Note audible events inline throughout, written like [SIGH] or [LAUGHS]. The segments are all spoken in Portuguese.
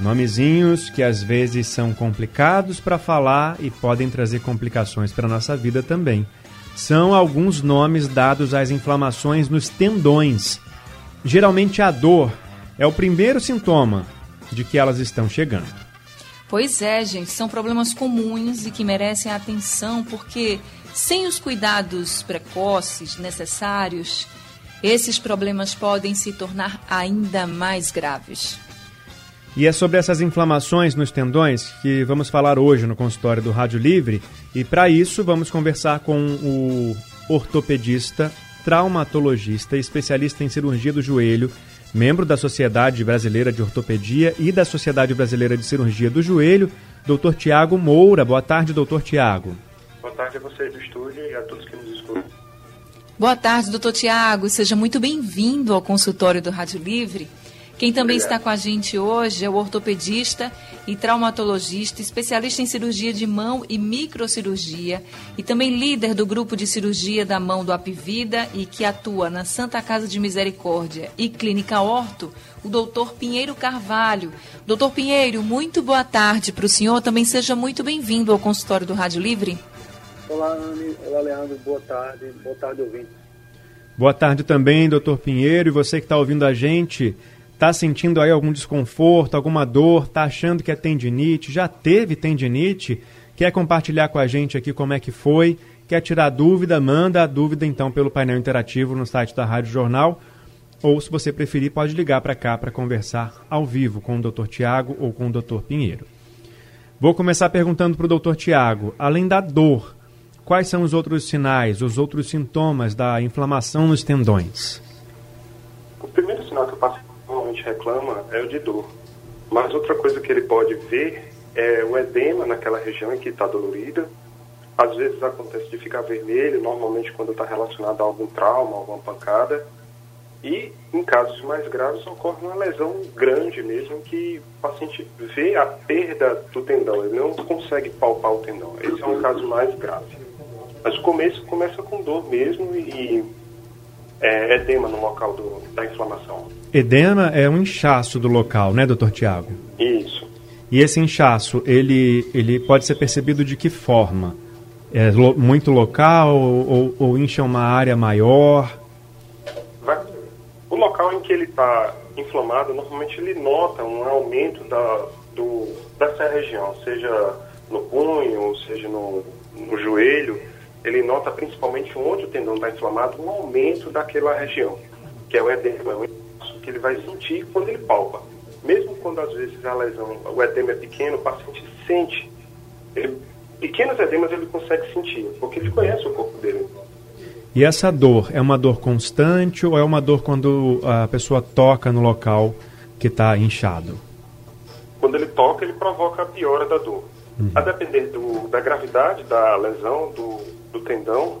Nomezinhos que às vezes são complicados para falar e podem trazer complicações para a nossa vida também. São alguns nomes dados às inflamações nos tendões. Geralmente a dor é o primeiro sintoma de que elas estão chegando. Pois é, gente, são problemas comuns e que merecem atenção porque sem os cuidados precoces necessários, esses problemas podem se tornar ainda mais graves. E é sobre essas inflamações nos tendões que vamos falar hoje no consultório do Rádio Livre. E para isso vamos conversar com o ortopedista, traumatologista e especialista em cirurgia do joelho, membro da Sociedade Brasileira de Ortopedia e da Sociedade Brasileira de Cirurgia do Joelho, Dr. Tiago Moura. Boa tarde, doutor Tiago. Boa tarde a vocês do estúdio e a todos que nos escutam. Boa tarde, doutor Tiago. Seja muito bem-vindo ao consultório do Rádio Livre. Quem também Obrigado. está com a gente hoje é o ortopedista e traumatologista, especialista em cirurgia de mão e microcirurgia e também líder do grupo de cirurgia da mão do Apivida e que atua na Santa Casa de Misericórdia e Clínica Orto, o doutor Pinheiro Carvalho. Doutor Pinheiro, muito boa tarde para o senhor. Também seja muito bem-vindo ao consultório do Rádio Livre. Olá, Anne. Olá, Leandro. Boa tarde. Boa tarde, ouvinte. Boa tarde também, doutor Pinheiro. E você que está ouvindo a gente, Está sentindo aí algum desconforto, alguma dor, está achando que é tendinite, já teve tendinite, quer compartilhar com a gente aqui como é que foi, quer tirar dúvida, manda a dúvida então pelo painel interativo no site da Rádio Jornal, ou se você preferir, pode ligar para cá para conversar ao vivo com o Dr. Tiago ou com o Dr. Pinheiro. Vou começar perguntando para o Dr. Tiago, além da dor, quais são os outros sinais, os outros sintomas da inflamação nos tendões? O primeiro sinal que eu passo normalmente reclama é o de dor. Mas outra coisa que ele pode ver é o edema naquela região em que está dolorida. Às vezes acontece de ficar vermelho, normalmente quando está relacionado a algum trauma, alguma pancada. E em casos mais graves ocorre uma lesão grande mesmo que o paciente vê a perda do tendão, ele não consegue palpar o tendão. Esse é um caso mais grave. Mas o começo começa com dor mesmo e é, edema no local do, da inflamação. Edema é um inchaço do local, né, doutor Tiago? Isso. E esse inchaço, ele, ele pode ser percebido de que forma? É lo, muito local ou, ou, incha uma área maior? Vai, o local em que ele está inflamado, normalmente ele nota um aumento da, do, dessa região, seja no punho, seja no, no joelho, ele nota principalmente onde o tendão está inflamado, um aumento daquela região, que é o edema, é que ele vai sentir quando ele palpa. Mesmo quando às vezes a lesão, o edema é pequeno, o paciente sente. Ele, pequenos edemas ele consegue sentir, porque ele conhece o corpo dele. E essa dor é uma dor constante ou é uma dor quando a pessoa toca no local que está inchado? Quando ele toca, ele provoca a piora da dor. Uhum. A depender do, da gravidade da lesão, do, do tendão,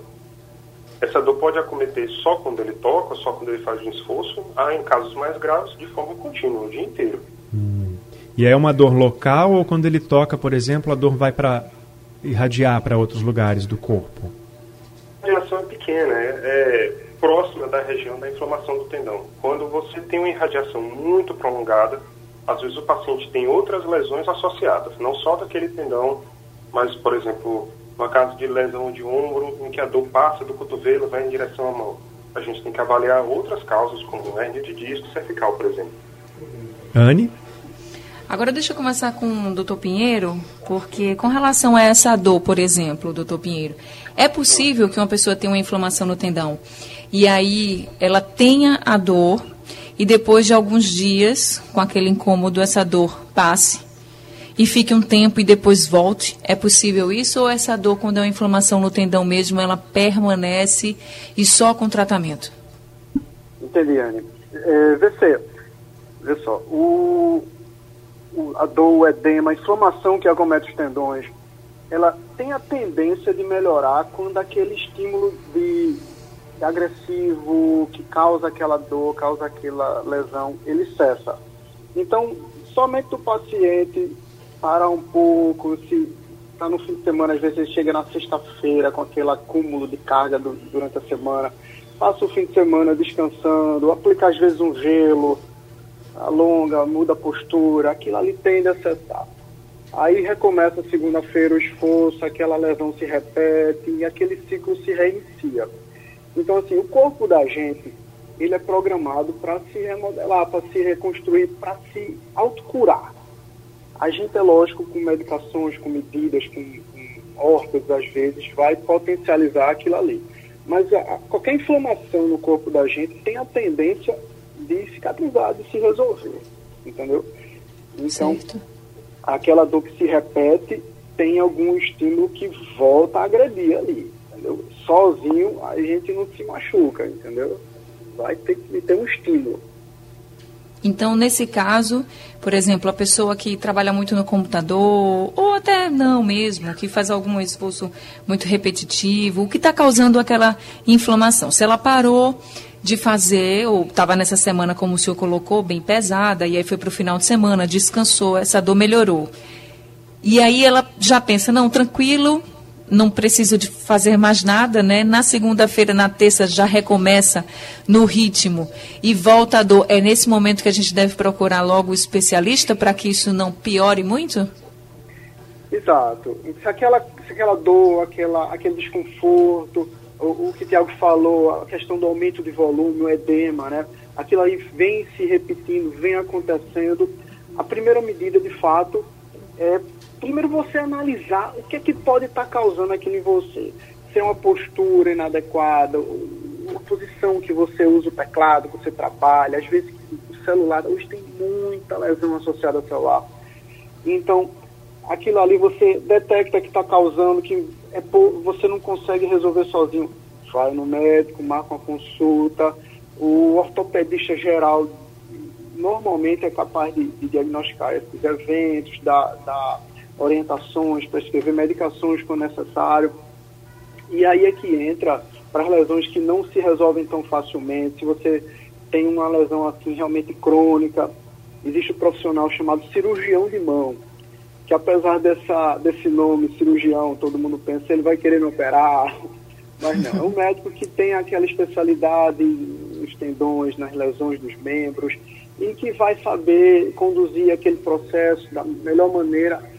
essa dor pode acometer só quando ele toca, só quando ele faz um esforço, há em casos mais graves de forma contínua, o dia inteiro. Hum. E é uma dor local ou quando ele toca, por exemplo, a dor vai para irradiar para outros lugares do corpo? A irradiação é pequena, é, é próxima da região da inflamação do tendão. Quando você tem uma irradiação muito prolongada, às vezes o paciente tem outras lesões associadas, não só daquele tendão, mas, por exemplo, no caso de lesão de ombro, em que a dor passa do cotovelo vai em direção à mão. A gente tem que avaliar outras causas, como hernia de disco cervical, por exemplo. Anne? Agora deixa eu começar com o doutor Pinheiro, porque com relação a essa dor, por exemplo, doutor Pinheiro, é possível que uma pessoa tenha uma inflamação no tendão e aí ela tenha a dor e depois de alguns dias, com aquele incômodo, essa dor passe e fique um tempo e depois volte? É possível isso ou essa dor, quando é uma inflamação no tendão mesmo, ela permanece e só com tratamento? Entendi, Anne. É, vê, vê só, o o, a dor, o edema, a inflamação que acomete os tendões, ela tem a tendência de melhorar quando aquele estímulo de, de agressivo que causa aquela dor, causa aquela lesão, ele cessa. Então, somente o paciente parar um pouco, se está no fim de semana, às vezes chega na sexta-feira com aquele acúmulo de carga do, durante a semana, passa o fim de semana descansando, aplica às vezes um gelo, alonga, muda a postura, aquilo ali tende a cessar. Aí recomeça segunda-feira o esforço, aquela lesão se repete e aquele ciclo se reinicia. Então, assim, o corpo da gente, ele é programado para se remodelar, para se reconstruir, para se autocurar. A gente, é lógico, com medicações, com medidas, com, com órtons, às vezes, vai potencializar aquilo ali. Mas a, a, qualquer inflamação no corpo da gente tem a tendência de cicatrizar, de se resolver, entendeu? Então, certo. aquela dor que se repete tem algum estímulo que volta a agredir ali, entendeu? Sozinho a gente não se machuca, entendeu? Vai ter que ter um estímulo. Então, nesse caso, por exemplo, a pessoa que trabalha muito no computador, ou até não mesmo, que faz algum esforço muito repetitivo, o que está causando aquela inflamação? Se ela parou de fazer, ou estava nessa semana, como o senhor colocou, bem pesada, e aí foi para o final de semana, descansou, essa dor melhorou. E aí ela já pensa, não, tranquilo, não preciso de fazer mais nada, né? Na segunda-feira, na terça, já recomeça no ritmo e volta a dor. É nesse momento que a gente deve procurar logo o especialista para que isso não piore muito? Exato. Se aquela, se aquela dor, aquela, aquele desconforto, o, o que o Tiago falou, a questão do aumento de volume, o edema, né? Aquilo aí vem se repetindo, vem acontecendo. A primeira medida, de fato, é primeiro você analisar o que é que pode estar tá causando aquilo em você. Se é uma postura inadequada, uma posição que você usa o teclado, que você trabalha, às vezes o celular, hoje tem muita lesão associada ao celular. Então, aquilo ali você detecta que está causando, que é por, você não consegue resolver sozinho. Vai no médico, marca uma consulta. O ortopedista geral normalmente é capaz de, de diagnosticar esses eventos, da, da orientações, para escrever medicações quando necessário. E aí é que entra para as lesões que não se resolvem tão facilmente. Se você tem uma lesão assim realmente crônica, existe um profissional chamado cirurgião de mão, que apesar dessa, desse nome, cirurgião, todo mundo pensa, ele vai querer operar. [LAUGHS] Mas não, é um médico que tem aquela especialidade nos tendões, nas lesões dos membros, e que vai saber conduzir aquele processo da melhor maneira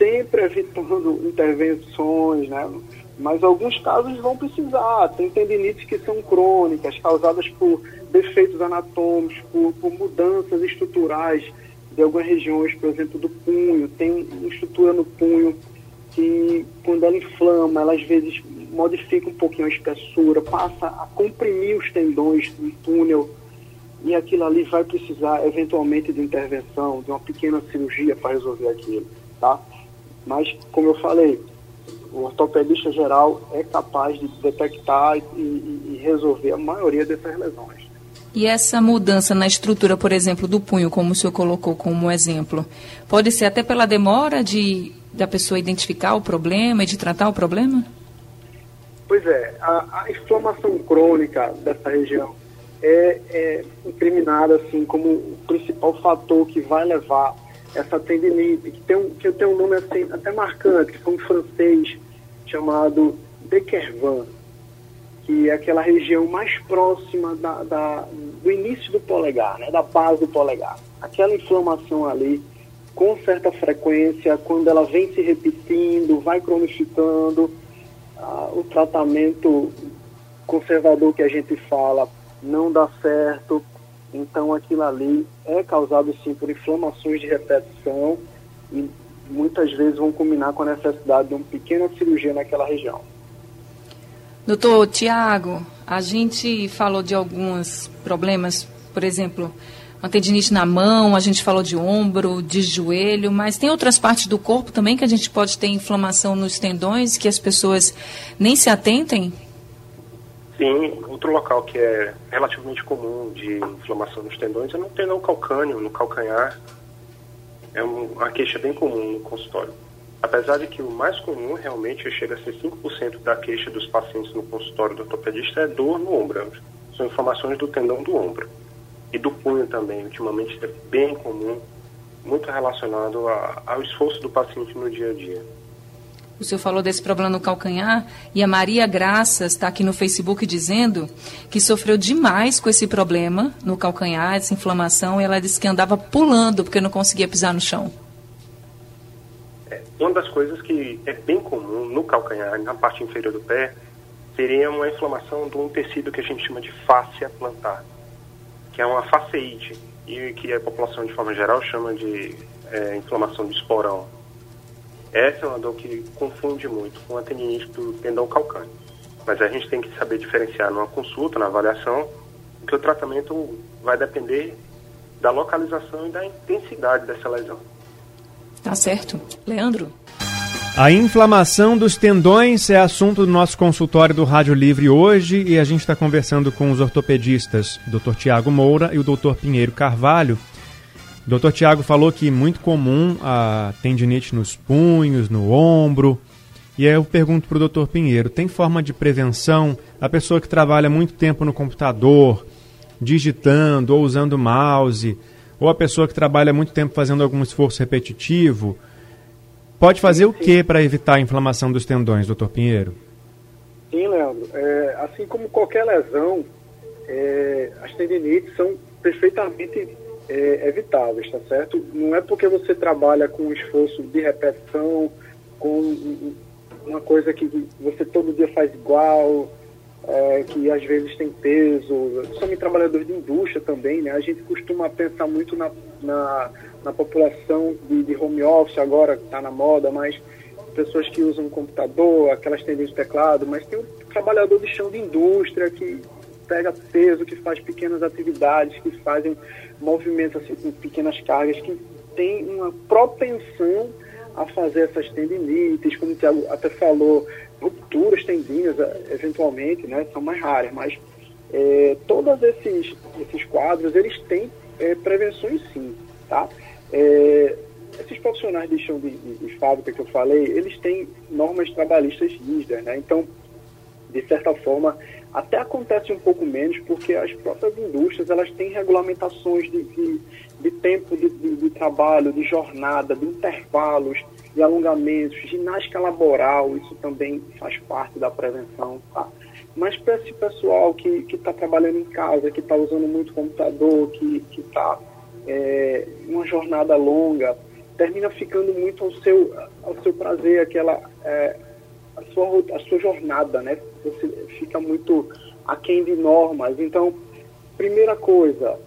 sempre evitando intervenções, né? Mas alguns casos vão precisar. Tem tendinites que são crônicas, causadas por defeitos anatômicos, por, por mudanças estruturais de algumas regiões, por exemplo, do punho. Tem uma estrutura no punho que, quando ela inflama, ela às vezes modifica um pouquinho a espessura, passa a comprimir os tendões no túnel e aquilo ali vai precisar eventualmente de intervenção, de uma pequena cirurgia para resolver aquilo, tá? Mas, como eu falei, o ortopedista geral é capaz de detectar e, e, e resolver a maioria dessas lesões. E essa mudança na estrutura, por exemplo, do punho, como o senhor colocou como exemplo, pode ser até pela demora de da pessoa identificar o problema e de tratar o problema? Pois é, a, a inflamação crônica dessa região é, é incriminada assim como o principal fator que vai levar essa tendinite, que tem um, que tem um nome assim, até marcante, que foi um francês chamado Dequervan, que é aquela região mais próxima da, da, do início do polegar, né, da base do polegar. Aquela inflamação ali, com certa frequência, quando ela vem se repetindo, vai cronificando, ah, o tratamento conservador que a gente fala não dá certo, então aquilo ali é causado sim por inflamações de repetição e muitas vezes vão combinar com a necessidade de uma pequena cirurgia naquela região. Doutor Tiago, a gente falou de alguns problemas, por exemplo, uma tendinite na mão, a gente falou de ombro, de joelho, mas tem outras partes do corpo também que a gente pode ter inflamação nos tendões que as pessoas nem se atentem? Sim, outro local que é relativamente comum de inflamação nos tendões é no tendão calcâneo, no calcanhar. é uma queixa bem comum no consultório. Apesar de que o mais comum realmente chega a ser 5% da queixa dos pacientes no consultório do ortopedista é dor no ombro. São inflamações do tendão do ombro. E do punho também, ultimamente é bem comum, muito relacionado a, ao esforço do paciente no dia a dia. O senhor falou desse problema no calcanhar e a Maria Graças está aqui no Facebook dizendo que sofreu demais com esse problema no calcanhar, essa inflamação, e ela disse que andava pulando porque não conseguia pisar no chão. É, uma das coisas que é bem comum no calcanhar, na parte inferior do pé, seria uma inflamação de um tecido que a gente chama de fáscia plantar, que é uma faceite, e que a população de forma geral chama de é, inflamação de esporão essa é uma dor que confunde muito com a tendinite do tendão calcâneo. Mas a gente tem que saber diferenciar numa consulta, na avaliação, que o tratamento vai depender da localização e da intensidade dessa lesão. Tá certo. Leandro? A inflamação dos tendões é assunto do nosso consultório do Rádio Livre hoje e a gente está conversando com os ortopedistas Dr. Tiago Moura e o Dr. Pinheiro Carvalho. Dr. Tiago falou que é muito comum a tendinite nos punhos, no ombro. E aí eu pergunto para o Dr. Pinheiro, tem forma de prevenção? A pessoa que trabalha muito tempo no computador, digitando ou usando mouse, ou a pessoa que trabalha muito tempo fazendo algum esforço repetitivo, pode fazer sim, sim. o que para evitar a inflamação dos tendões, Dr. Pinheiro? Sim, Leandro. É, assim como qualquer lesão, é, as tendinites são perfeitamente é, evitáveis, tá certo? Não é porque você trabalha com um esforço de repetição, com uma coisa que você todo dia faz igual, é, que às vezes tem peso, somos trabalhadores de indústria também, né? A gente costuma pensar muito na, na, na população de, de, home office agora, que está na moda, mas pessoas que usam computador, aquelas tendências de teclado, mas tem o trabalhador de chão de indústria que pega peso, que faz pequenas atividades, que fazem movimentos assim, com pequenas cargas, que tem uma propensão a fazer essas tendinites, como o Tiago até falou, rupturas tendinas, eh, eventualmente, né, são mais raras, mas é, todos esses, esses quadros, eles têm é, prevenções sim, tá? É, esses profissionais de chão de, de, de, fábrica que eu falei, eles têm normas trabalhistas rígidas, né? Então, de certa forma, até acontece um pouco menos porque as próprias indústrias elas têm regulamentações de, de, de tempo de, de, de, trabalho, de jornada, de intervalos, de alongamentos, ginástica laboral, isso também faz parte da prevenção. Tá? Mas para esse pessoal que está trabalhando em casa, que está usando muito computador, que está é, uma jornada longa, termina ficando muito ao seu, ao seu prazer, aquela... É, a sua, a sua jornada, né? Você fica muito aquém de normas. Então, primeira coisa,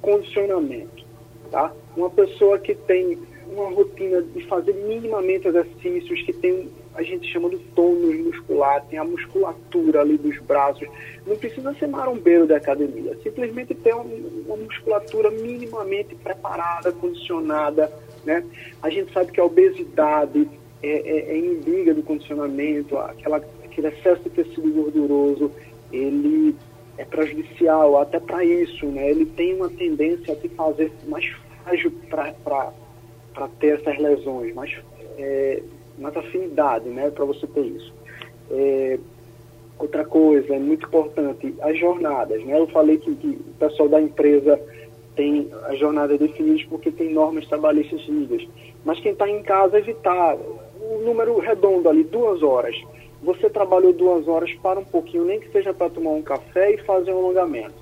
condicionamento, tá? Uma pessoa que tem uma rotina de fazer minimamente exercícios, que tem, a gente chama de tônus muscular, tem a musculatura ali dos braços, não precisa ser marombeiro da academia, simplesmente ter uma, musculatura minimamente preparada, condicionada, né? A gente sabe que a obesidade, é, é, é em liga do condicionamento, aquela, aquele excesso de tecido gorduroso, ele é prejudicial até para isso, né? Ele tem uma tendência a te fazer mais frágil para ter essas lesões, mais, é, mais afinidade, né? Para você ter isso. É, outra coisa, é muito importante, as jornadas, né? Eu falei que, que o pessoal da empresa tem as jornadas definidas porque tem normas trabalhistas rígidas. Mas quem está em casa, evitar um número redondo ali, duas horas. Você trabalhou duas horas, para um pouquinho, nem que seja para tomar um café e fazer um alongamento.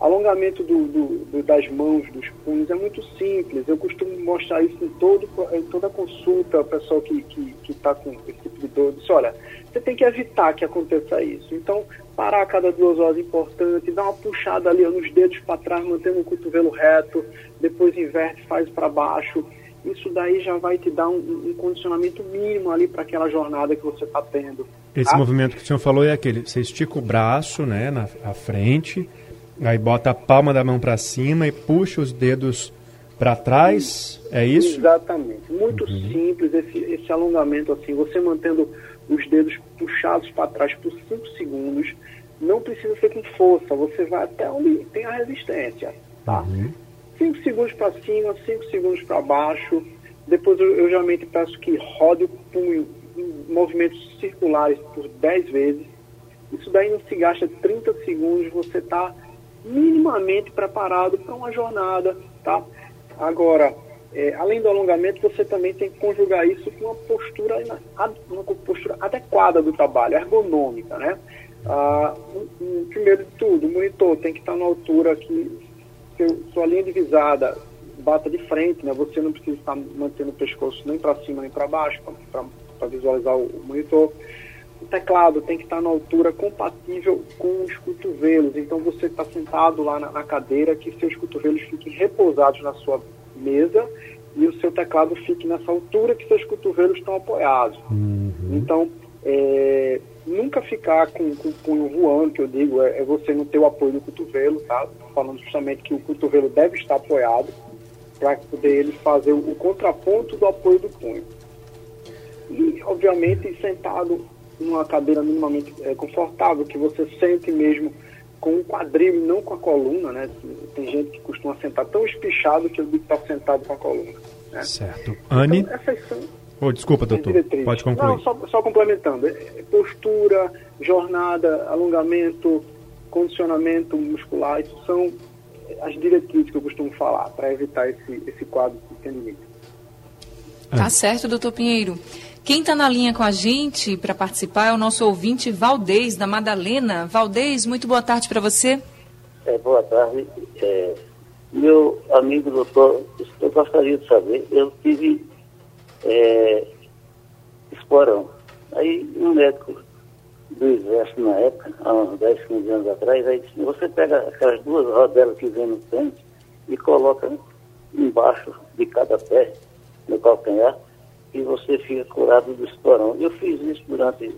Alongamento do, do, do, das mãos, dos punhos, é muito simples. Eu costumo mostrar isso em, todo, em toda consulta, o pessoal que está que, que tá com esse tipo de dor. Diz, olha, você tem que evitar que aconteça isso. Então, parar a cada duas horas é importante, dar uma puxada ali nos dedos para trás, mantendo o cotovelo reto, depois inverte, faz para baixo isso daí já vai te dar um, um condicionamento mínimo ali para aquela jornada que você está tendo. Esse tá? movimento que o senhor falou é aquele, você estica o braço, né, na à frente, aí bota a palma da mão para cima e puxa os dedos para trás, é isso? Exatamente. Muito uhum. simples esse, esse alongamento assim, você mantendo os dedos puxados para trás por 5 segundos, não precisa ser com força, você vai até onde tem a resistência, tá? Uhum 5 segundos para cima, 5 segundos para baixo. Depois eu, eu, geralmente peço que rode o punho em movimentos circulares por 10 vezes. Isso daí não se gasta 30 segundos, você está minimamente preparado para uma jornada, tá? Agora, é, além do alongamento, você também tem que conjugar isso com uma postura, uma postura adequada do trabalho, ergonômica, né? Ah, um, um, primeiro de tudo, o monitor tem que estar na altura que seu, sua linha divisada bata de frente, né? Você não precisa estar mantendo o pescoço nem para cima nem para baixo para visualizar o, o monitor. O teclado tem que estar na altura compatível com os cotovelos. Então você está sentado lá na, na, cadeira, que seus cotovelos fiquem repousados na sua mesa e o seu teclado fique nessa altura que seus cotovelos estão apoiados. Uhum. Então, é, nunca ficar com, com o punho voando, que eu digo, é, é, você não ter o apoio do cotovelo, tá? Falando justamente que o cotovelo deve estar apoiado para poder ele fazer o, o contraponto do apoio do punho. E, obviamente, sentado numa cadeira minimamente é, confortável, que você sente mesmo com o quadril e não com a coluna, né? Tem gente que costuma sentar tão espichado que que está sentado com a coluna. Né? Certo. Anne? Então, essas são oh, desculpa, doutor. Pode concluir. Não, só, só complementando. É, é postura, jornada, alongamento, condicionamento muscular, isso são as diretrizes que eu costumo falar para evitar esse, esse quadro de tendinite. Tá certo, doutor Pinheiro. Quem está na linha com a gente para participar é o nosso ouvinte Valdez, da Madalena. Valdez, muito boa tarde para você. É, boa tarde. É, meu amigo doutor, eu gostaria de saber, eu tive é, esporão. Aí um médico do exército na época, há uns 10, 15 anos atrás, aí disse, você pega aquelas duas rodelas que vem no tênis e coloca embaixo de cada pé, no calcanhar, e você fica curado do esporão. Eu fiz isso durante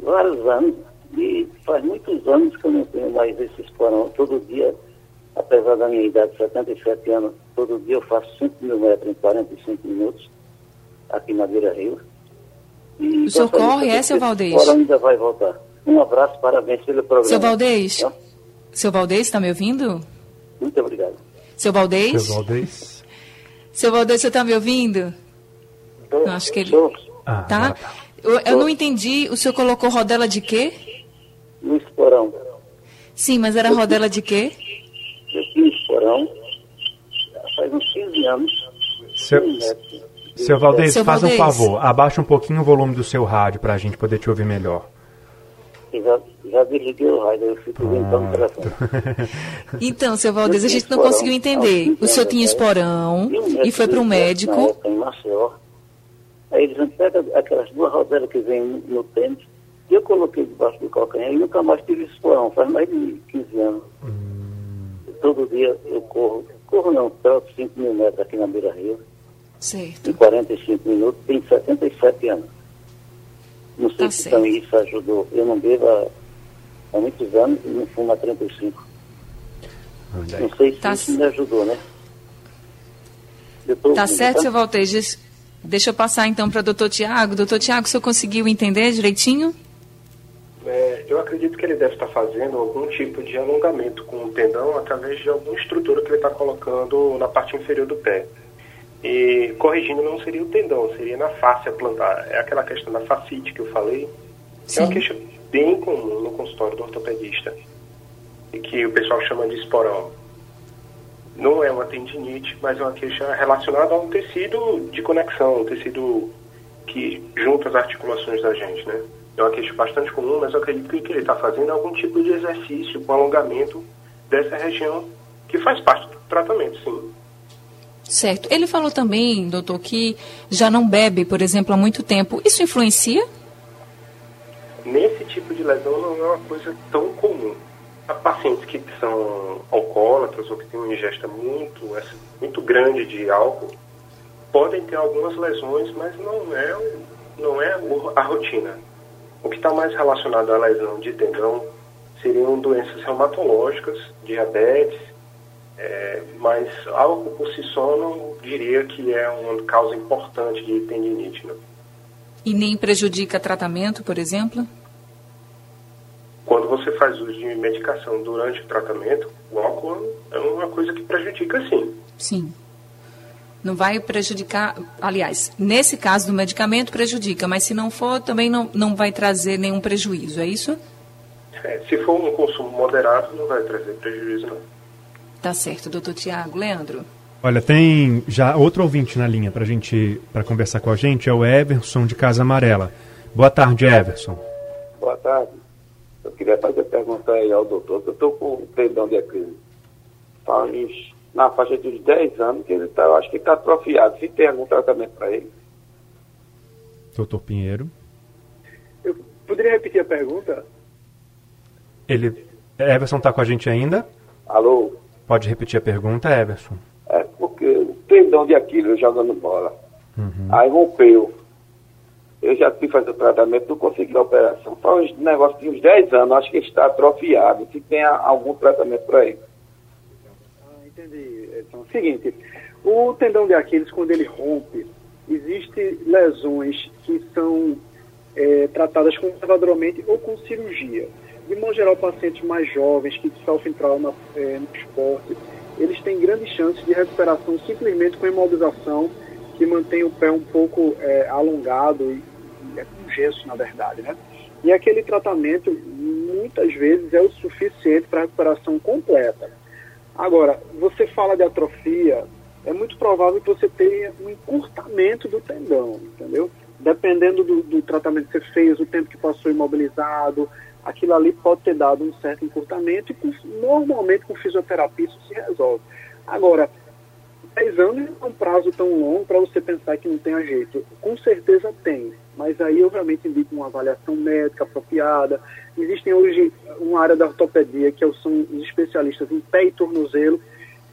vários anos e faz muitos anos que eu não tenho mais esse esporão. Todo dia, apesar da minha idade de 77 anos, todo dia eu faço 5 mil metros em 45 minutos aqui na Beira Rio. E o senhor corre, é, seu Valdez? Agora ainda vai voltar. Um abraço, parabéns pelo programa. Seu Valdez, é? seu Valdez, está me ouvindo? Muito obrigado. Seu Valdez? Seu Valdez. Seu Valdez, você está me ouvindo? Eu acho que ele. Ah, tá? tá. Eu, eu, não entendi. O senhor colocou rodela de quê? No esporão. Sim, mas era rodela de quê? Eu tinha esporão faz uns 15 anos. Seu, seu Valdez, seu faz Valdez. um favor. Abaixa um pouquinho o volume do seu rádio para a gente poder te ouvir melhor. Já, já desliguei o rádio, eu fico no telefone. [LAUGHS] Então, seu Valdez, a gente não conseguiu entender. O senhor tinha esporão e foi para um médico. Em Maceió. Aí eles pega aquelas duas rodelas que vêm no tênis, e eu coloquei debaixo do calcanhar e nunca mais tive esporão, faz mais de 15 anos. Hum. Todo dia eu corro, corro não, troco 5 mil metros aqui na Beira Rio. Certo. Em 45 minutos, tenho 77 anos. Não sei tá se certo. também isso ajudou. Eu não bebo há, há muitos anos e não fumo há 35. Não sei se tá isso me ajudou, né? Tá certo, tá? seu Valtejo. Deixa eu passar então para o doutor Tiago. Doutor Tiago, o senhor conseguiu entender direitinho? É, eu acredito que ele deve estar fazendo algum tipo de alongamento com o tendão através de alguma estrutura que ele está colocando na parte inferior do pé. E corrigindo, não seria o tendão, seria na face plantar. É aquela questão da facite que eu falei. Sim. É uma queixa bem comum no consultório do ortopedista, e que o pessoal chama de esporão. Não é uma tendinite, mas é uma queixa relacionada a um tecido de conexão, um tecido que junta as articulações da gente, né? É uma queixa bastante comum, mas eu acredito que o que ele está fazendo é algum tipo de exercício com alongamento dessa região, que faz parte do tratamento, sim. Certo. Ele falou também, doutor, que já não bebe, por exemplo, há muito tempo. Isso influencia? Nesse tipo de lesão não é uma coisa tão comum. Há pacientes que são alcoólatras ou que têm uma ingesta muito, muito grande de álcool podem ter algumas lesões, mas não é, não é a rotina. O que está mais relacionado à lesão de tendão seriam doenças reumatológicas, diabetes, é, mas álcool por si só não diria que é uma causa importante de tendinite. Né? E nem prejudica tratamento, por exemplo? Quando você faz uso de medicação durante o tratamento, O álcool é uma coisa que prejudica sim. Sim. Não vai prejudicar, aliás, nesse caso do medicamento prejudica, mas se não for, também não, não vai trazer nenhum prejuízo, é isso? É, se for um consumo moderado, não vai trazer prejuízo, não. Tá certo, doutor Tiago. Leandro? Olha, tem já outro ouvinte na linha para gente, para conversar com a gente, é o Everson de Casa Amarela. Boa tarde, Everson. Boa tarde. Eu queria fazer pergunta aí ao doutor. Eu estou com tendão de Aquiles. Faz na faixa de uns 10 anos que ele tá, eu acho que está atrofiado. Se tem algum tratamento para ele? Doutor Pinheiro. Eu poderia repetir a pergunta? Ele, Everson está com a gente ainda? Alô? Pode repetir a pergunta, Everson? É porque o tendão de Aquiles jogando bola. Uhum. Aí rompeu. Eu já fui fazer o tratamento, não consegui a operação. Faz um negócio de uns 10 anos, acho que está atrofiado. Se tem algum tratamento para ele. Ah, entendi. Então, seguinte, o tendão de Aquiles, quando ele rompe, existem lesões que são é, tratadas conservadoramente ou com cirurgia. De modo geral, pacientes mais jovens que sofrem trauma é, no esporte, eles têm grandes chances de recuperação simplesmente com imobilização que mantém o pé um pouco é, alongado e, e é com gesso, na verdade, né? E aquele tratamento, muitas vezes, é o suficiente para a recuperação completa. Agora, você fala de atrofia, é muito provável que você tenha um encurtamento do tendão, entendeu? Dependendo do, do tratamento que você fez, o tempo que passou imobilizado, aquilo ali pode ter dado um certo encurtamento e normalmente com fisioterapia isso se resolve. Agora, 10 anos é um prazo tão longo para você pensar que não tem jeito. Com certeza tem, mas aí eu realmente uma avaliação médica apropriada. Existem hoje uma área da ortopedia que são os especialistas em pé e tornozelo,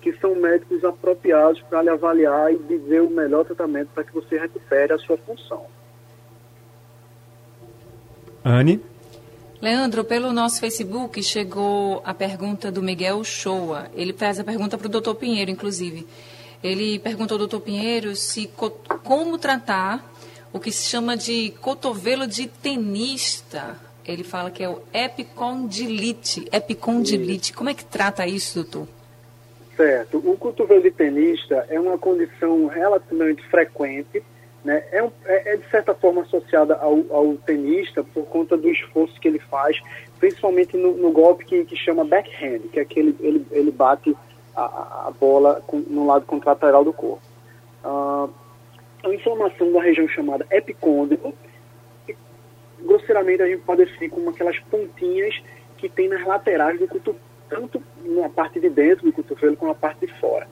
que são médicos apropriados para lhe avaliar e dizer o melhor tratamento para que você recupere a sua função. Anne? Leandro, pelo nosso Facebook chegou a pergunta do Miguel Shoa. Ele faz a pergunta para o doutor Pinheiro, inclusive. Ele perguntou ao doutor Pinheiro se como tratar o que se chama de cotovelo de tenista. Ele fala que é o epicondilite. Epicondilite. Como é que trata isso, doutor? Certo. O cotovelo de tenista é uma condição relativamente frequente, né? é, um, é, é de certa forma associada ao, ao, tenista por conta do esforço que ele faz, principalmente no, no golpe que, que chama backhand, que é aquele ele, ele bate a, a bola com, no lado contralateral do corpo. Uh, a inflamação da região chamada epicôndilo, grosseiramente a gente pode definir como aquelas pontinhas que tem nas laterais do cotovelo, tanto na parte de dentro do cotovelo como na parte de fora.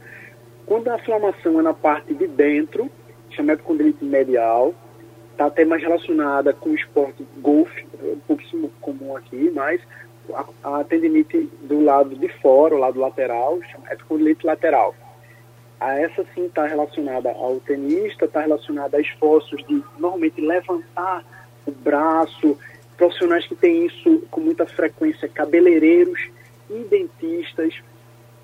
Quando a inflamação é na parte de dentro, chama epicondilite medial, está até mais relacionada com o esporte golfe, um pouquíssimo comum aqui, mas a, a tendinite do lado de fora, o lado lateral, chama epicondilite lateral. A essa sim está relacionada ao tenista, está relacionada a esforços de normalmente levantar o braço, profissionais que têm isso com muita frequência, cabeleireiros e dentistas,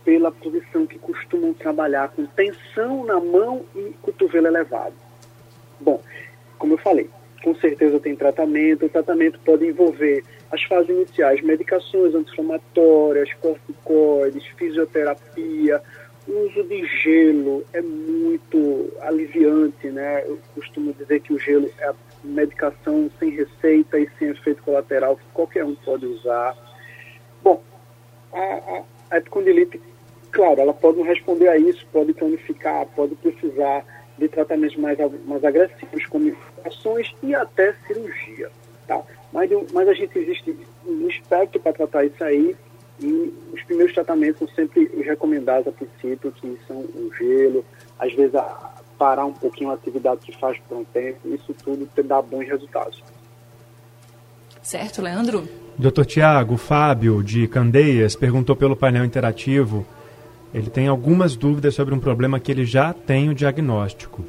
pela posição que costumam trabalhar com tensão na mão e cotovelo elevado. Bom, como eu falei, com certeza tem tratamento. O tratamento pode envolver as fases iniciais, medicações anti-inflamatórias, corticoides, fisioterapia. O uso de gelo é muito aliviante, né? Eu costumo dizer que o gelo é a medicação sem receita e sem efeito colateral que qualquer um pode usar. Bom, a, a, a epicondilite, claro, ela pode não responder a isso, pode cronificar, pode precisar de tratamentos mais, mais agressivos, como infecções e até cirurgia. Tá? Mas, mas a gente existe um espectro para tratar isso aí e os primeiros tratamentos são sempre os recomendados a princípio, que são o gelo, às vezes a, parar um pouquinho a atividade que faz por um tempo, isso tudo dá bons resultados. Certo, Leandro? Dr. Tiago, Fábio, de Candeias, perguntou pelo painel interativo ele tem algumas dúvidas sobre um problema que ele já tem o diagnóstico.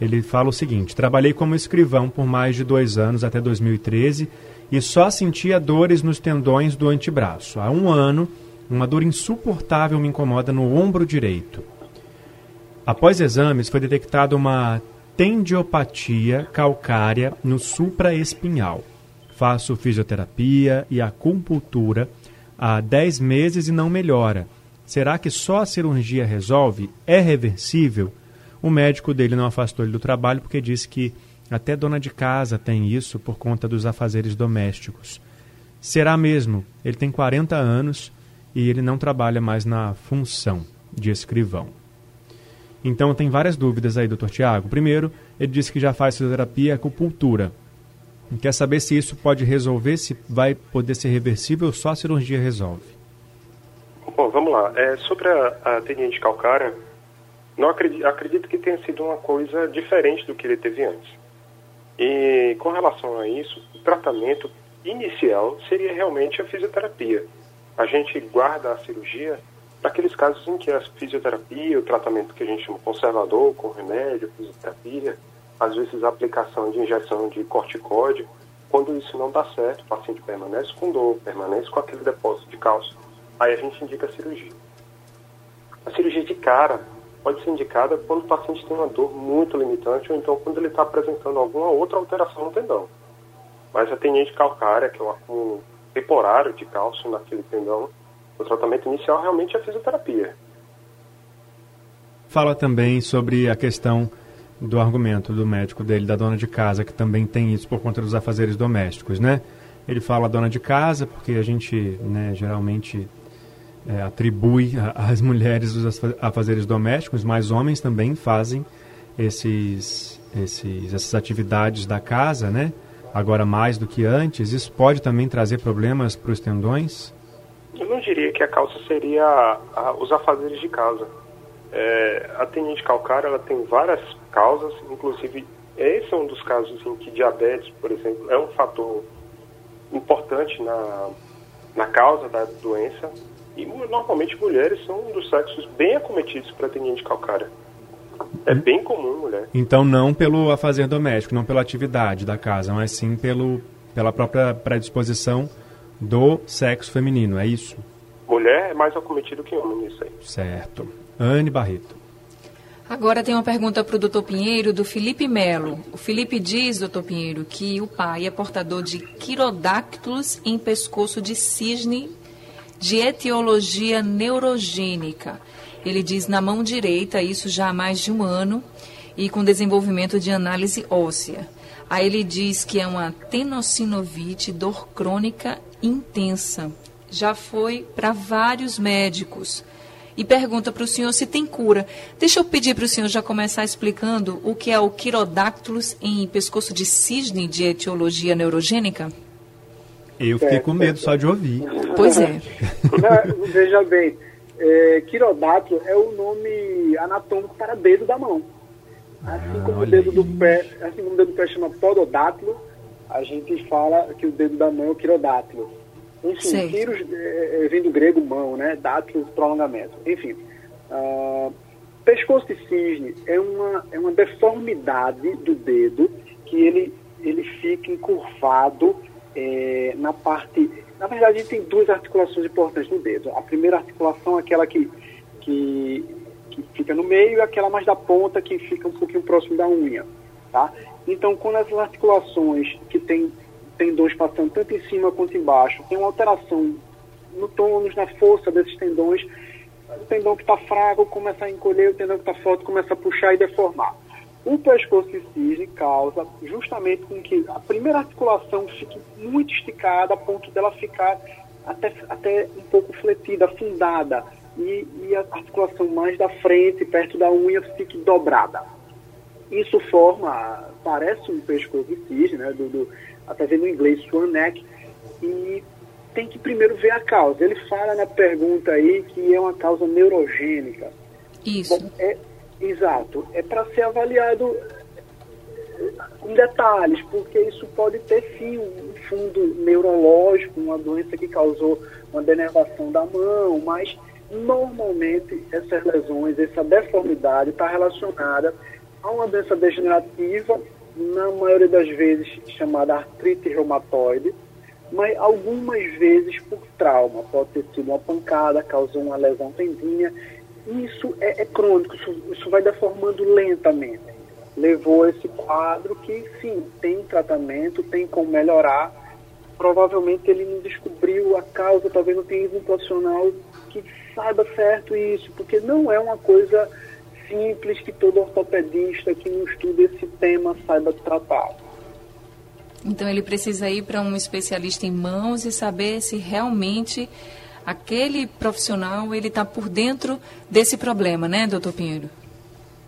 Ele fala o seguinte: trabalhei como escrivão por mais de dois anos, até 2013, e só sentia dores nos tendões do antebraço. Há um ano, uma dor insuportável me incomoda no ombro direito. Após exames, foi detectada uma tendiopatia calcária no supraespinhal. Faço fisioterapia e acupuntura há 10 meses e não melhora Será que só a cirurgia resolve? É reversível? O médico dele não afastou ele do trabalho porque disse que até dona de casa tem isso por conta dos afazeres domésticos. Será mesmo? Ele tem 40 anos e ele não trabalha mais na função de escrivão. Então tem várias dúvidas aí, doutor Tiago. Primeiro, ele disse que já faz fisioterapia e acupuntura. Quer saber se isso pode resolver, se vai poder ser reversível ou só a cirurgia resolve? Bom, vamos lá. É, sobre a, a tendinite calcária, não acredito, acredito que tenha sido uma coisa diferente do que ele teve antes. E com relação a isso, o tratamento inicial seria realmente a fisioterapia. A gente guarda a cirurgia para aqueles casos em que a fisioterapia, o tratamento que a gente chama conservador, com remédio, fisioterapia, às vezes a aplicação de injeção de corticóide, quando isso não dá certo, o paciente permanece com dor, permanece com aquele depósito de cálcio, aí a gente indica a cirurgia. A cirurgia de cara pode ser indicada quando o paciente tem uma dor muito limitante ou então quando ele está apresentando alguma outra alteração no tendão. Mas a tendinite calcária, que é um acúmulo temporário de cálcio naquele tendão, o tratamento inicial realmente é a fisioterapia. Fala também sobre a questão do argumento do médico dele, da dona de casa, que também tem isso por conta dos afazeres domésticos, né? Ele fala dona de casa porque a gente, né, geralmente é, atribui às mulheres os afazeres domésticos, mas homens também fazem esses, esses, essas atividades da casa, né? Agora mais do que antes. Isso pode também trazer problemas para os tendões? Eu não diria que a causa seria a, a, os afazeres de casa. É, a tendinite calcária ela tem várias causas, inclusive esse é um dos casos em que diabetes, por exemplo, é um fator importante na, na causa da doença. E normalmente mulheres são um dos sexos bem acometidos para tendinite calcária. É hum. bem comum mulher. Então não pelo afazer doméstico, não pela atividade da casa, mas sim pelo, pela própria predisposição do sexo feminino, é isso? Mulher é mais acometido que homem nisso aí. Certo. Anne Barreto. Agora tem uma pergunta para o doutor Pinheiro, do Felipe Melo. O Felipe diz, doutor Pinheiro, que o pai é portador de quirodáctilos em pescoço de cisne de etiologia neurogênica. Ele diz na mão direita, isso já há mais de um ano, e com desenvolvimento de análise óssea. Aí ele diz que é uma tenocinovite, dor crônica intensa. Já foi para vários médicos e pergunta para o senhor se tem cura. Deixa eu pedir para o senhor já começar explicando o que é o quirodactylus em pescoço de cisne de etiologia neurogênica. Eu fiquei com medo só de ouvir. Pois é. Não, veja bem, é, quirodactylo é o nome anatômico para dedo da mão. Assim como ah, o dedo aí. do pé, assim como o dedo do pé chama pododátilo, a gente fala que o dedo da mão é o quirodátilo. Enfim, quiros é, é, vem do grego mão, né? Dátilo, prolongamento. Enfim, uh, pescoço de cisne é uma, é uma deformidade do dedo que ele, ele fica encurvado é, na parte. Na verdade, a gente tem duas articulações importantes no dedo. A primeira articulação é aquela que, que, que fica no meio e aquela mais da ponta que fica um pouquinho próximo da unha. Tá? Então, quando as articulações que têm tendões passando tanto em cima quanto embaixo, tem uma alteração no tônus, na força desses tendões, o tendão que está fraco começa a encolher, o tendão que está forte começa a puxar e deformar. O pescoço de cisne causa justamente com que a primeira articulação fique muito esticada a ponto dela ficar até, até um pouco fletida, afundada, e, e a articulação mais da frente, perto da unha, fique dobrada. Isso forma, parece um pescoço de cisne, né, do, do até vendo em inglês swan neck, e tem que primeiro ver a causa. Ele fala na pergunta aí que é uma causa neurogênica. Isso. É, Exato. É para ser avaliado com detalhes, porque isso pode ter sim um fundo neurológico, uma doença que causou uma denervação da mão, mas normalmente essas lesões, essa deformidade está relacionada a uma doença degenerativa, na maioria das vezes chamada artrite reumatoide, mas algumas vezes por trauma. Pode ter sido uma pancada, causou uma lesão tendinha isso é, é crônico, isso, isso vai deformando lentamente. Levou esse quadro que, sim, tem tratamento, tem como melhorar. Provavelmente ele não descobriu a causa, talvez não tenha um profissional que saiba certo isso, porque não é uma coisa simples que todo ortopedista que não estuda esse tema saiba tratar. Então ele precisa ir para um especialista em mãos e saber se realmente aquele profissional ele está por dentro desse problema, né, doutor Pinheiro?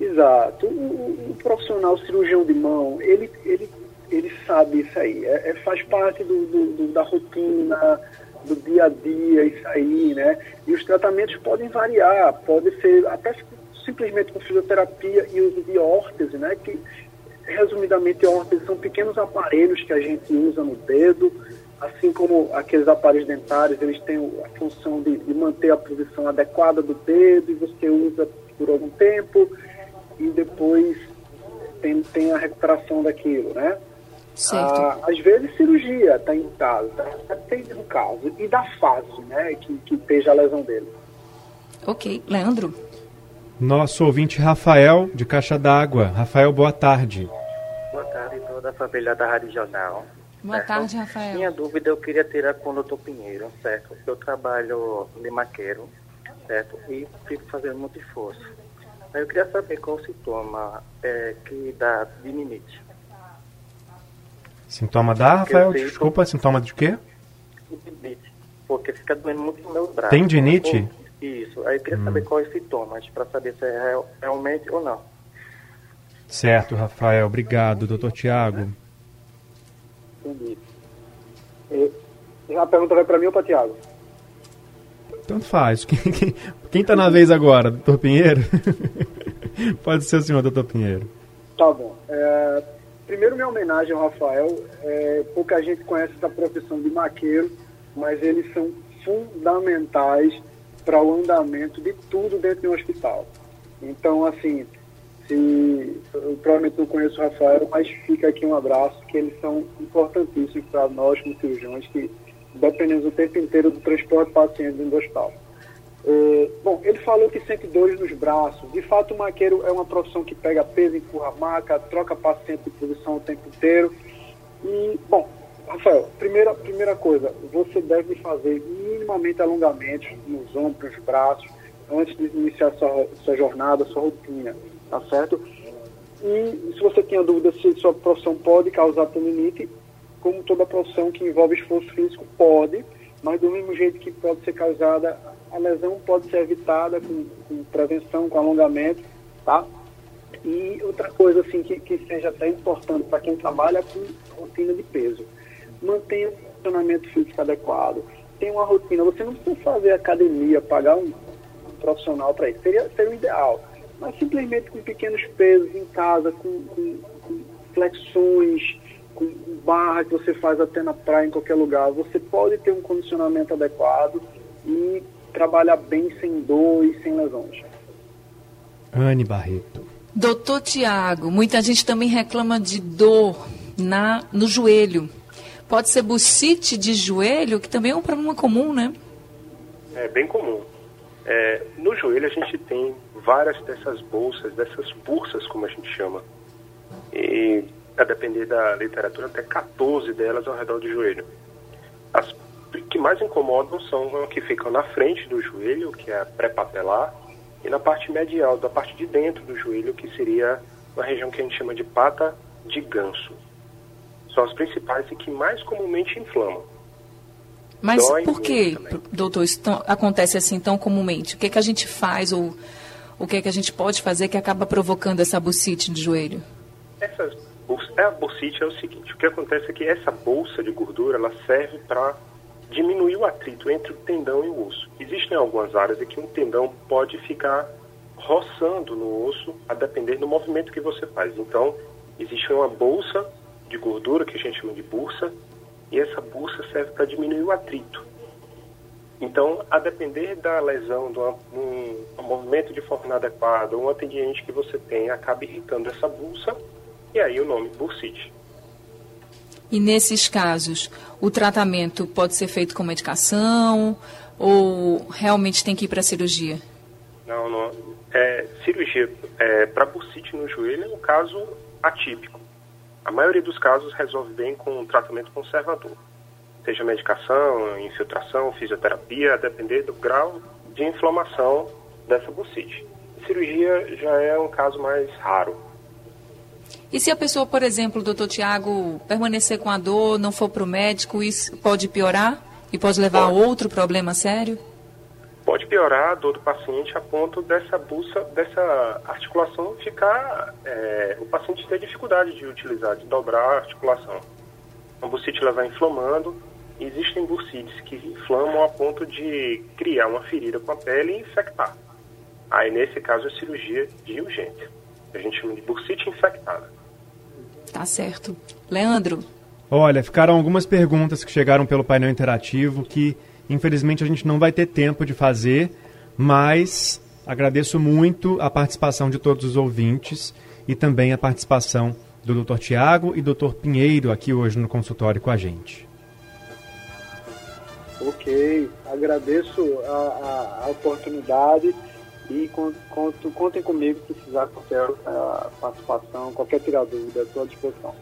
Exato. O, o, profissional cirurgião de mão, ele, ele, ele sabe isso aí. É, é faz parte do, do, do, da rotina, do dia a dia, isso aí, né? E os tratamentos podem variar, pode ser até simplesmente com fisioterapia e uso de órtese, né? Que, resumidamente, órtese são pequenos aparelhos que a gente usa no dedo, assim como aqueles aparelhos dentários, eles têm a função de, de manter a posição adequada do dedo e você usa por algum tempo e depois tem, tem a recuperação daquilo, né? Certo. Ah, às vezes cirurgia está em caso, tá? depende do caso e da fase, né, que, que esteja a lesão dele. Ok, Leandro. Nosso ouvinte Rafael, de Caixa d'Água. Rafael, boa tarde. Boa tarde, toda a família da Rádio Jornal. Boa certo? tarde, Rafael. Minha dúvida eu queria ter com o doutor Pinheiro, certo? Eu trabalho de maqueiro, certo? E fico fazendo muito esforço. Eu queria saber qual o sintoma é, que dá dinamite. Sintoma da, Rafael? Desculpa, sintoma de quê? Dinite. Porque fica doendo muito no meu braço. Tendinite? Isso. Aí eu queria hum. saber quais os sintomas, para saber se é real, realmente ou não. Certo, Rafael. Obrigado, doutor Tiago. Entendi. E, a pergunta vai para mim ou para Tiago? Tanto faz. Quem está na vez agora? Doutor Pinheiro? [LAUGHS] Pode ser o senhor, doutor Pinheiro. Tá bom. É, primeiro, minha homenagem ao Rafael. É, pouca gente conhece essa profissão de maqueiro, mas eles são fundamentais para o andamento de tudo dentro de um hospital. Então, assim, se, eu provavelmente não conheço o Rafael, mas fica aqui um abraço, que eles são importantíssimos para nós, como cirurgiões, que dependemos o tempo inteiro do transporte de pacientes do hospital. É, bom, ele falou que sente dores nos braços. De fato, o maqueiro é uma profissão que pega peso, empurra a maca, troca paciente de posição o tempo inteiro. E, bom, Rafael, primeira, primeira coisa, você deve fazer minimamente alongamentos nos ombros, nos braços, antes de iniciar sua, sua jornada, sua rotina, tá certo? E se você tinha dúvida se sua profissão pode causar tendinite, como toda profissão que envolve esforço físico, pode, mas do mesmo jeito que pode ser causada, a lesão pode ser evitada com, com prevenção, com alongamento, tá? E outra coisa assim que, que seja até importante para quem trabalha com rotina de peso mantenha o funcionamento físico adequado, tenha uma rotina. Você não precisa fazer academia, pagar um, profissional para isso. Seria, seria o ideal. Mas simplesmente com pequenos pesos em casa, com, com, com flexões, com barra que você faz até na praia, em qualquer lugar, você pode ter um condicionamento adequado e trabalhar bem sem dor e sem lesões. Anne Barreto. Doutor Tiago, muita gente também reclama de dor na, no joelho. Pode ser bucite de joelho, que também é um problema comum, né? É bem comum. É, no joelho a gente tem várias dessas bolsas, dessas bursas, como a gente chama. E, a depender da literatura, até 14 delas ao redor do joelho. As que mais incomodam são as que ficam na frente do joelho, que é a pré-patelar, e na parte medial, da parte de dentro do joelho, que seria uma região que a gente chama de pata de ganso são as principais e que mais comumente inflamam. Mas Dói por que, doutor, isso tão, acontece assim tão comumente? O que, é que a gente faz ou o que, é que a gente pode fazer que acaba provocando essa bursite de joelho? Essa, é, a bursite é o seguinte, o que acontece é que essa bolsa de gordura ela serve para diminuir o atrito entre o tendão e o osso. Existem algumas áreas em que um tendão pode ficar roçando no osso a depender do movimento que você faz. Então, existe uma bolsa de gordura, que a gente chama de bursa, e essa bursa serve para diminuir o atrito. Então, a depender da lesão, de um, um, movimento de forma inadequada, um atendente que você tem acaba irritando essa bursa, e aí o nome bursite. E nesses casos, o tratamento pode ser feito com medicação ou realmente tem que ir para cirurgia? Não, não. É, cirurgia é, para bursite no joelho é um caso atípico. A maioria dos casos resolve bem com um tratamento conservador, seja medicação, infiltração, fisioterapia, a depender do grau de inflamação dessa bursite. cirurgia já é um caso mais raro. E se a pessoa, por exemplo, doutor Tiago, permanecer com a dor, não for para o médico, isso pode piorar e pode levar pode. a outro problema sério? Piorar a dor do paciente a ponto dessa buça, dessa articulação ficar, é, o paciente ter dificuldade de utilizar, de dobrar a articulação. A bursite ela vai inflamando, existem bursites que inflamam a ponto de criar uma ferida com a pele e infectar. Aí, nesse caso, é cirurgia de urgência. A gente chama de bursite infectada. Tá certo. Leandro? Olha, ficaram algumas perguntas que chegaram pelo painel interativo que, infelizmente, a gente não vai ter tempo de fazer, mas agradeço muito a participação de todos os ouvintes e também a participação do Dr. Tiago e Dr. Pinheiro aqui hoje no consultório com a gente. Ok, agradeço a, a, a oportunidade e conto, contem comigo se precisar qualquer uh, participação, qualquer tirar dúvida, estou à disposição.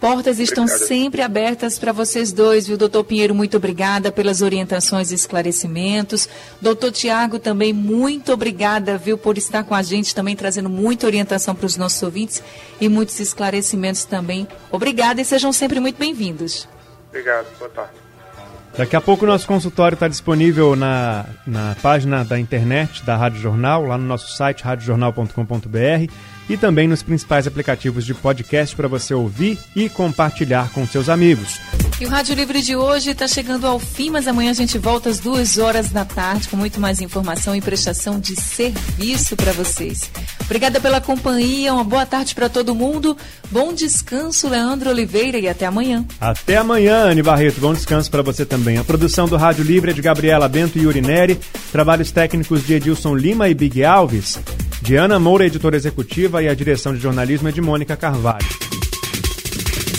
Portas estão Obrigado. sempre abertas para vocês dois, viu, doutor Pinheiro? Muito obrigada pelas orientações e esclarecimentos. Doutor Tiago, também muito obrigada, viu, por estar com a gente, também trazendo muita orientação para os nossos ouvintes e muitos esclarecimentos também. Obrigada e sejam sempre muito bem-vindos. Obrigado, boa tarde. Daqui a pouco o nosso consultório está disponível na, na página da internet da Rádio Jornal, lá no nosso site radiojornal.com.br e também nos principais aplicativos de podcast para você ouvir e compartilhar com seus amigos. E o Rádio Livre de hoje está chegando ao fim, mas amanhã a gente volta às duas horas da tarde com muito mais informação e prestação de serviço para vocês. Obrigada pela companhia, uma boa tarde para todo mundo. Bom descanso, Leandro Oliveira, e até amanhã. Até amanhã, Anne Barreto. Bom descanso para você também. A produção do Rádio Livre é de Gabriela Bento e Urineri, trabalhos técnicos de Edilson Lima e Big Alves. Diana Moura, editora executiva, e a direção de jornalismo é de Mônica Carvalho.